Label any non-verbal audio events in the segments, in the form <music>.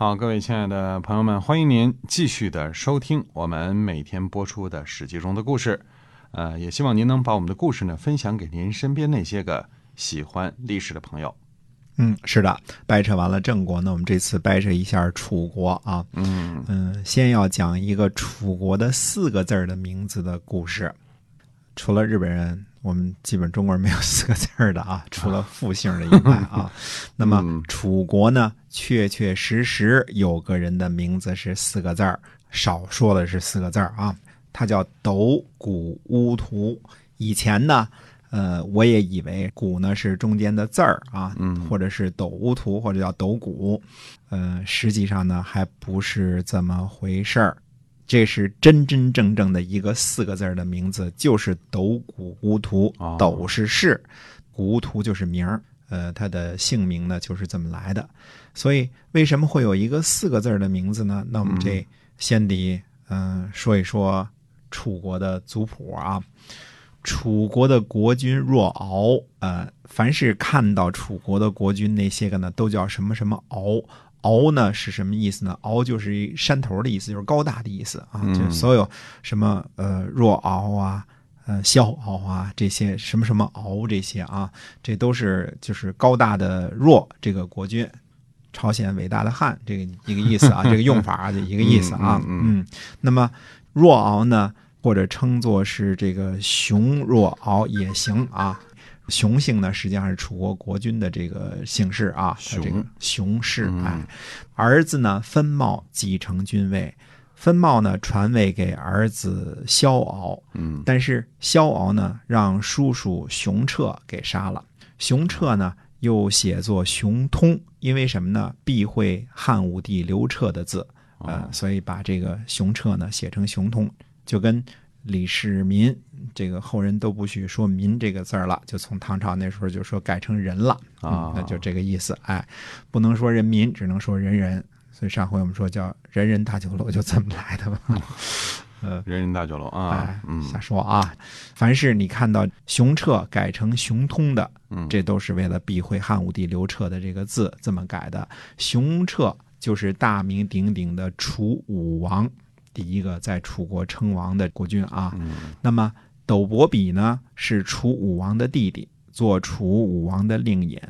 好，各位亲爱的朋友们，欢迎您继续的收听我们每天播出的《史记》中的故事。呃，也希望您能把我们的故事呢分享给您身边那些个喜欢历史的朋友。嗯，是的，掰扯完了郑国那，我们这次掰扯一下楚国啊。嗯嗯，先要讲一个楚国的四个字儿的名字的故事。除了日本人，我们基本中国人没有四个字儿的啊，<laughs> 除了复姓的以外啊。<laughs> 那么嗯楚国呢，确确实实有个人的名字是四个字儿，少说的是四个字儿啊，他叫斗谷乌图。以前呢，呃，我也以为谷呢是中间的字儿啊，嗯或者是斗乌图，或者叫斗谷，呃，实际上呢还不是这么回事儿。这是真真正正的一个四个字儿的名字，就是斗谷乌图哦。斗是氏，谷乌图就是名儿。呃，他的姓名呢就是这么来的。所以为什么会有一个四个字儿的名字呢？那我们这先得嗯、呃说一说楚国的族谱啊。楚国的国君若敖，呃，凡是看到楚国的国君那些个呢，都叫什么什么敖。敖呢是什么意思呢？敖就是一山头的意思，就是高大的意思啊。嗯就所有什么呃若敖啊、呃萧敖啊这些什么什么敖这些啊，这都是就是高大的若这个国君，朝鲜伟大的汉这个一个意思啊，这个用法啊就一个意思啊。嗯嗯嗯，那么若敖呢，或者称作是这个熊若敖也行啊。熊姓呢，实际上是楚国国君的这个姓氏啊，他这个熊。熊氏嗯。哎，儿子呢分茂继承君位，分茂呢传位给儿子萧敖，嗯。但是萧敖呢让叔叔熊彻给杀了，熊彻呢又写作熊通，因为什么呢？避讳汉武帝刘彻的字，呃哦，所以把这个熊彻呢写成熊通，就跟李世民这个后人都不许说“民”这个字儿了，就从唐朝那时候就说改成“人”了啊嗯那就这个意思。哎，不能说人民，只能说人人。所以上回我们说叫人人大酒楼，就这么来的吧。<laughs> 呃，人人大酒楼啊哎，，嗯瞎说啊！凡是你看到熊彻改成熊通的，嗯，这都是为了避讳汉武帝刘彻的这个字这么改的。熊彻就是大名鼎鼎的楚武王，第一个在楚国称王的国君啊。嗯那么斗伯比呢是楚武王的弟弟，做楚武王的令尹。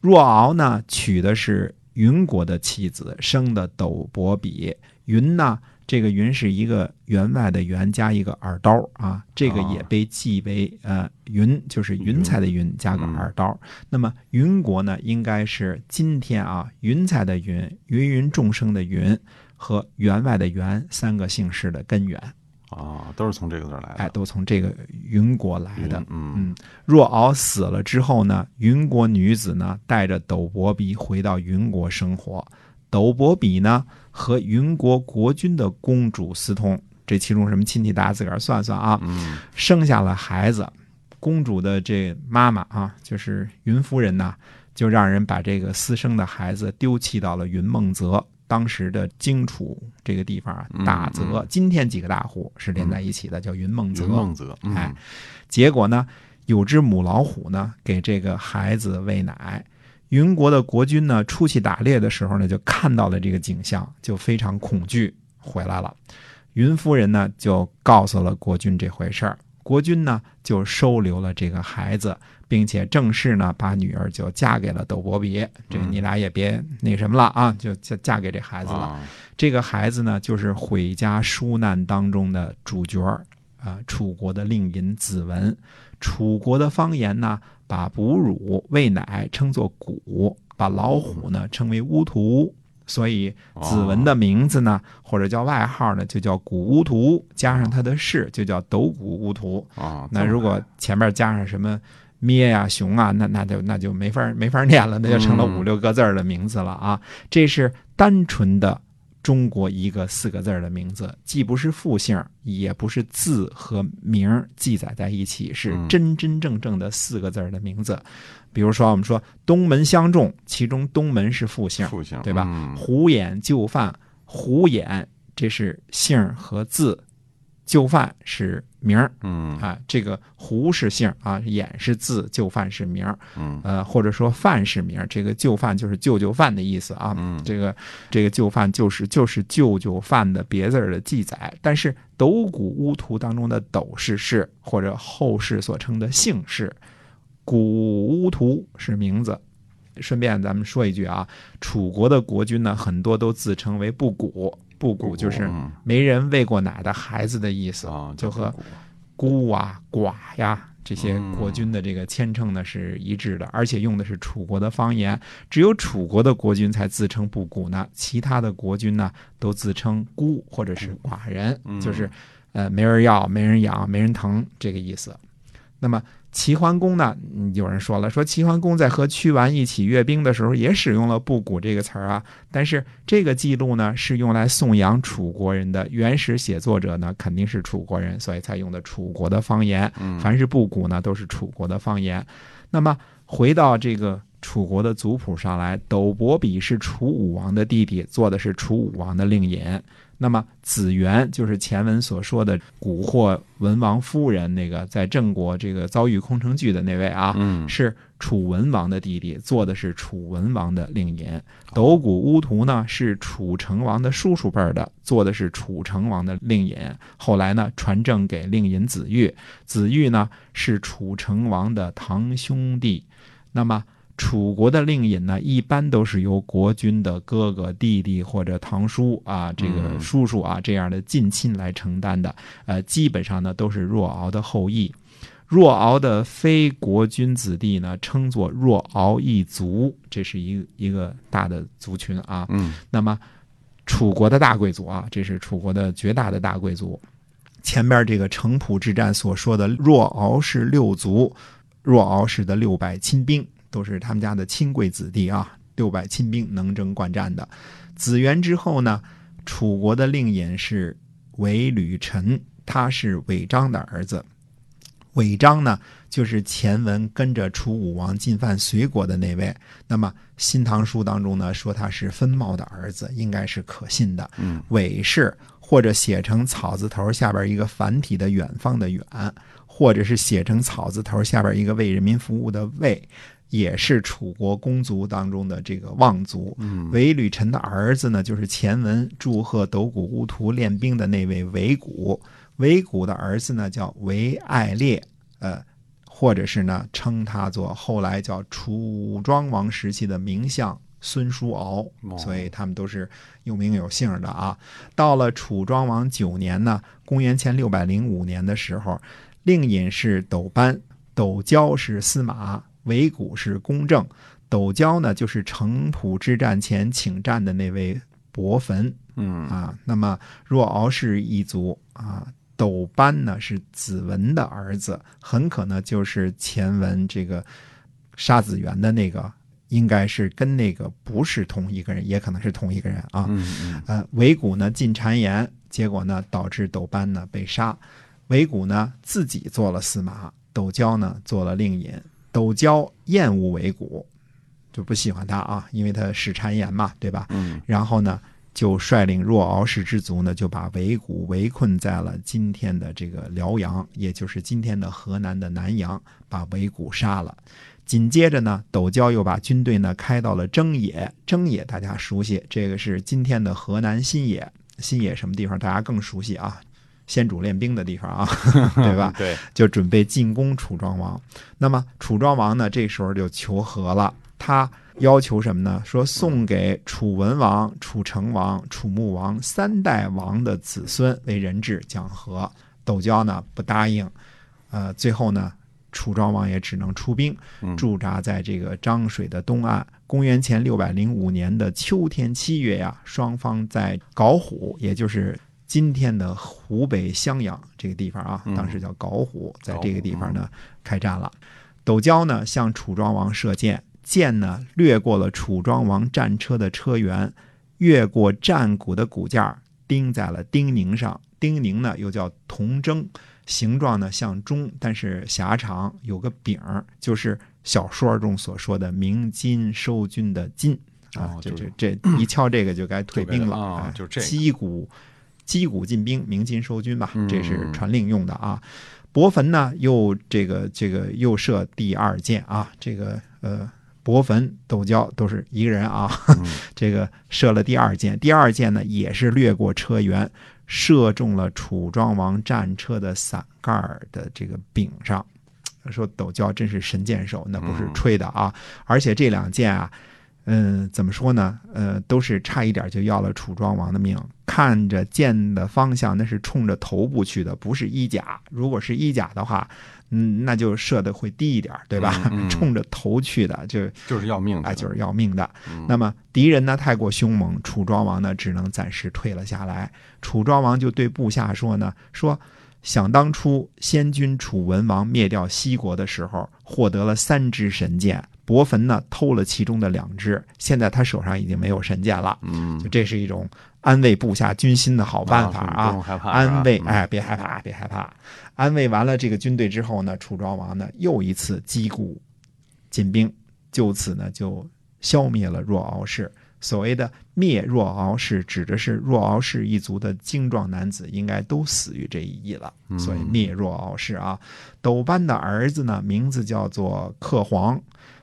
若敖呢娶的是云国的妻子，生的斗伯比。云呢，这个云是一个员外的员加一个耳刀啊，这个也被记为呃云，就是云彩的云加个耳刀。那么云国呢，应该是今天啊云彩的云、芸芸众生的云和员外的员三个姓氏的根源。啊，都是从这个字来的。哎，都从这个云国来的。嗯嗯，若敖死了之后呢，云国女子呢带着斗伯比回到云国生活。斗伯比呢和云国国君的公主私通，这其中什么亲戚，大家自个儿算算啊。嗯生下了孩子，公主的这妈妈啊，就是云夫人呐，就让人把这个私生的孩子丢弃到了云梦泽。当时的荆楚这个地方啊，嗯大泽，今天几个大湖是连在一起的，叫云梦泽。云梦泽，嗯哎，结果呢，有只母老虎呢，给这个孩子喂奶。云国的国君呢，出去打猎的时候呢，就看到了这个景象，就非常恐惧，回来了。云夫人呢，就告诉了国君这回事儿。国君呢，就收留了这个孩子，并且正式呢，把女儿就嫁给了斗伯比。这你俩也别那什么了啊，就嫁嫁给这孩子了。啊这个孩子呢，就是毁家纾难当中的主角儿啊，楚国的令尹子文。楚国的方言呢，把哺乳喂奶称作谷，把老虎呢称为乌图。所以子文的名字呢，或者叫外号呢，就叫古乌图，加上他的氏就叫斗古乌图。啊，那如果前面加上什么咩呀、熊啊，那那就那就没法没法念了，那就成了五六个字的名字了啊。这是单纯的中国一个四个字儿的名字，既不是复姓，也不是字和名记载在一起，是嗯。真真正正的四个字儿的名字。比如说，我们说东门相中，其中东门是复姓，复姓对吧？嗯。虎眼就范，虎眼这是姓和字，就范是名儿嗯啊，这个胡是姓啊，衍是字，就范是名儿，嗯呃，或者说范是名儿，这个就范就是舅舅范的意思啊。嗯这个这个就范就是就是舅舅范的别字儿的记载，但是斗谷乌图当中的斗是氏，或者后世所称的姓氏，古乌图是名字。顺便咱们说一句啊，楚国的国君呢，很多都自称为不古，不古就是嗯没人喂过奶的孩子的意思，啊，就和孤啊、寡呀这些嗯国君的这个谦称呢是一致的，而且用的是楚国的方言。只有楚国的国君才自称布谷呢，其他的国君呢都自称孤或者是寡人，嗯就是呃没人要、没人养、没人疼这个意思。那么齐桓公呢？嗯有人说了，说齐桓公在和屈完一起阅兵的时候也使用了“布谷”这个词儿啊，但是这个记录呢是用来颂扬楚国人的，原始写作者呢肯定是楚国人，所以才用的楚国的方言。嗯凡是布谷呢，都是楚国的方言。那么回到这个楚国的族谱上来，斗伯比是楚武王的弟弟，做的是楚武王的令尹。那么子元就是前文所说的蛊惑文王夫人那个在郑国这个遭遇空城计的那位啊，嗯是楚文王的弟弟，做的是楚文王的令尹。斗谷乌图呢是楚成王的叔叔辈儿的，做的是楚成王的令尹。后来呢传政给令尹子玉，子玉呢是楚成王的堂兄弟。那么楚国的令尹呢，一般都是由国君的哥哥、弟弟或者堂叔啊，这个嗯叔叔啊这样的近亲来承担的。呃，基本上呢都是若敖的后裔。若敖的非国君子弟呢，称作若敖一族，这是一个一个大的族群啊。嗯那么，楚国的大贵族啊，这是楚国的绝大的大贵族。前边这个城濮之战所说的若敖氏六族，若敖氏的六百亲兵都是他们家的亲贵子弟啊，六百亲兵能征惯战的。子元之后呢，楚国的令尹是韦吕臣，他是韦章的儿子。韦章呢，就是前文跟着楚武王进犯隋国的那位。那么《新唐书》当中呢，说他是分茂的儿子，应该是可信的。嗯韦氏，或者写成草字头下边一个繁体的远方的远，或者是写成草字头下边一个为人民服务的为，也是楚国公族当中的这个望族。嗯韦吕臣的儿子呢，就是前文祝贺斗谷乌图练兵的那位韦谷。韦谷的儿子呢叫韦爱烈，呃，或者是呢称他做后来叫楚庄王时期的名相孙叔敖，哦所以他们都是有名有姓的啊。到了楚庄王九年呢，公元前六百零五年的时候，令尹是斗班，斗椒是司马，韦谷是公正。斗椒呢，就是城濮之战前请战的那位伯坟嗯啊。那么若敖氏一族啊，斗班呢是子文的儿子，很可能就是前文这个杀子元的那个，应该是跟那个不是同一个人，也可能是同一个人啊。嗯嗯呃，韦谷呢进谗言，结果呢导致斗班呢被杀。韦谷呢自己做了司马，斗椒呢做了令尹。斗椒厌恶韦谷，就不喜欢他啊，因为他使谗言嘛，对吧？嗯然后呢，就率领若敖氏之族呢，就把韦谷围困在了今天的这个辽阳，也就是今天的河南的南阳，把韦谷杀了。紧接着呢，斗椒又把军队呢开到了征野，征野大家熟悉，这个是今天的河南新野。新野什么地方大家更熟悉啊？先主练兵的地方啊，<laughs> 对吧？对，就准备进攻楚庄王。那么楚庄王呢，这时候就求和了，他要求什么呢？说送给楚文王、楚成王、楚穆王三代王的子孙为人质讲和。斗椒呢不答应，呃，最后呢，楚庄王也只能出兵嗯驻扎在这个漳水的东岸。公元前六百零五年的秋天七月呀，双方在搞虎，也就是今天的湖北襄阳这个地方啊，嗯当时叫皋湖，在这个地方呢开战了。斗椒呢向楚庄王射箭，箭呢掠过了楚庄王战车的车辕，越过战鼓的骨架，钉在了丁宁上。丁宁呢又叫铜筝，形状呢像钟，但是狭长，有个柄儿，就是小说中所说的鸣金收军的金啊就这这 <clears throat> 一敲这个就该退兵了啊哎就这个击鼓进兵，鸣金收军吧，嗯这是传令用的啊。伯坟呢，又这个这个又设第二箭啊，这个呃，伯坟、斗椒都是一个人啊，嗯 <laughs> 这个射了第二箭，第二箭呢也是掠过车辕，射中了楚庄王战车的伞盖的这个柄上。说斗椒真是神箭手，那不是嗯吹的啊！而且这两箭啊，嗯，怎么说呢？呃，都是差一点就要了楚庄王的命。看着箭的方向，那是冲着头部去的，不是衣甲。如果是衣甲的话，嗯，那就射的会低一点，对吧？嗯嗯冲着头去的，就就是要命的，啊，就是要命的。嗯那么敌人呢太过凶猛，楚庄王呢只能暂时退了下来。楚庄王就对部下说呢，说想当初先君楚文王灭掉西国的时候，获得了三支神箭，伯坟呢偷了其中的两支，现在他手上已经没有神箭了。嗯就这是一种安慰部下军心的好办法啊安慰哎，别害怕，别害怕。安慰完了这个军队之后呢，楚庄王呢又一次击鼓进兵，就此呢就消灭了若敖氏。所谓的灭若敖氏，指的是若敖氏一族的精壮男子应该都死于这一役了，嗯所以灭若敖氏啊。斗班的儿子呢，名字叫做克黄，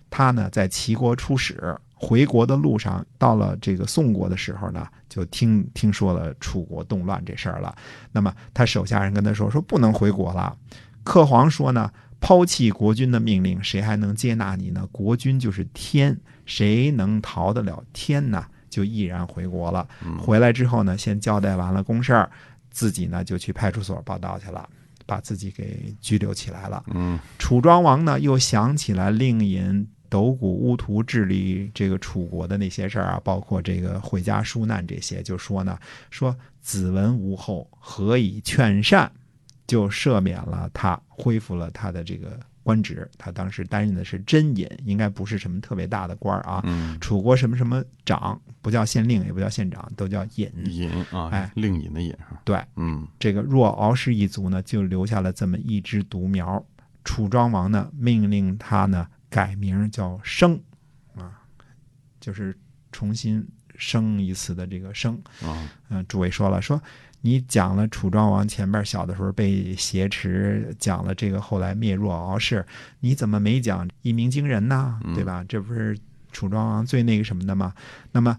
他呢在齐国出使，回国的路上，到了这个宋国的时候呢，就听听说了楚国动乱这事儿了。那么他手下人跟他说，说不能回国了。克黄说呢，抛弃国君的命令，谁还能接纳你呢？国君就是天，谁能逃得了天呢？就毅然回国了。嗯回来之后呢，先交代完了公事儿，自己呢就去派出所报道去了，把自己给拘留起来了。嗯楚庄王呢，又想起来令尹斗谷乌图治理这个楚国的那些事儿啊，包括这个回家纾难这些，就说呢，说子文无后，何以劝善？就赦免了他，恢复了他的这个官职。他当时担任的是真尹，应该不是什么特别大的官儿啊。嗯，楚国什么什么长，不叫县令，也不叫县长，都叫尹。尹啊，哎令尹的尹？对，嗯这个若敖氏一族呢，就留下了这么一枝独苗。楚庄王呢，命令他呢改名叫生，啊，就是重新生一次的这个生。啊嗯、诸位说了，说你讲了楚庄王前边小的时候被挟持，讲了这个后来灭弱敖氏，你怎么没讲一鸣惊人呢？嗯对吧？这不是楚庄王最那个什么的吗？那么。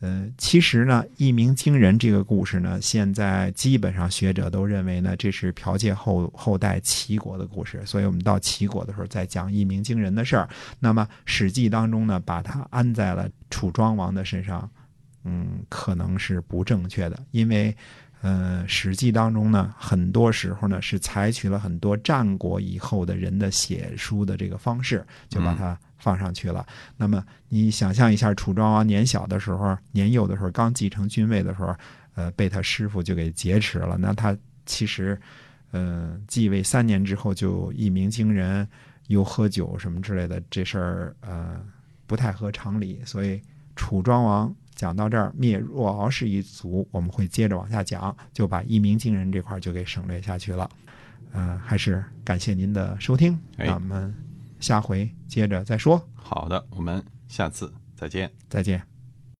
呃，其实呢，一鸣惊人这个故事呢，现在基本上学者都认为呢，这是剽窃后后代齐国的故事，所以我们到齐国的时候再讲一鸣惊人的事儿。那么《史记》当中呢，把它安在了楚庄王的身上，嗯，可能是不正确的，因为。呃，《史记》当中呢，很多时候呢是采取了很多战国以后的人的写书的这个方式，就把它放上去了。那么你想象一下，楚庄王年小的时候、年幼的时候，刚继承君位的时候，呃，被他师傅就给劫持了。那他其实，呃，继位三年之后就一鸣惊人，又喝酒什么之类的，这事儿呃不太合常理。所以楚庄王讲到这儿，灭若敖氏一族，我们会接着往下讲，就把一鸣惊人这块儿就给省略下去了。呃，还是感谢您的收听，哎那我们下回接着再说，好的，我们下次再见。再见。